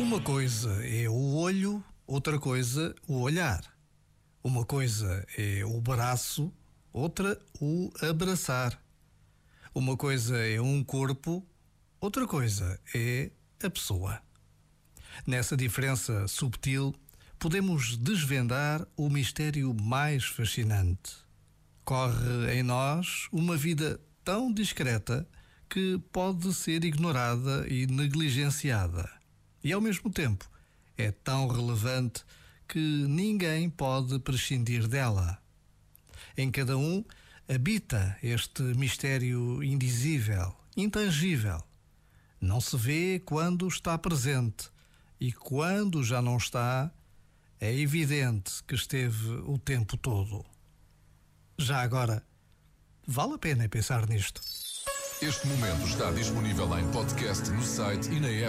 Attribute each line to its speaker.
Speaker 1: Uma coisa é o olho, outra coisa o olhar. Uma coisa é o braço, outra o abraçar. Uma coisa é um corpo, outra coisa é a pessoa. Nessa diferença subtil, podemos desvendar o mistério mais fascinante. Corre em nós uma vida tão discreta que pode ser ignorada e negligenciada. E ao mesmo tempo é tão relevante que ninguém pode prescindir dela. Em cada um habita este mistério indizível, intangível. Não se vê quando está presente e quando já não está, é evidente que esteve o tempo todo. Já agora, vale a pena pensar nisto.
Speaker 2: Este momento está disponível em podcast no site e na app.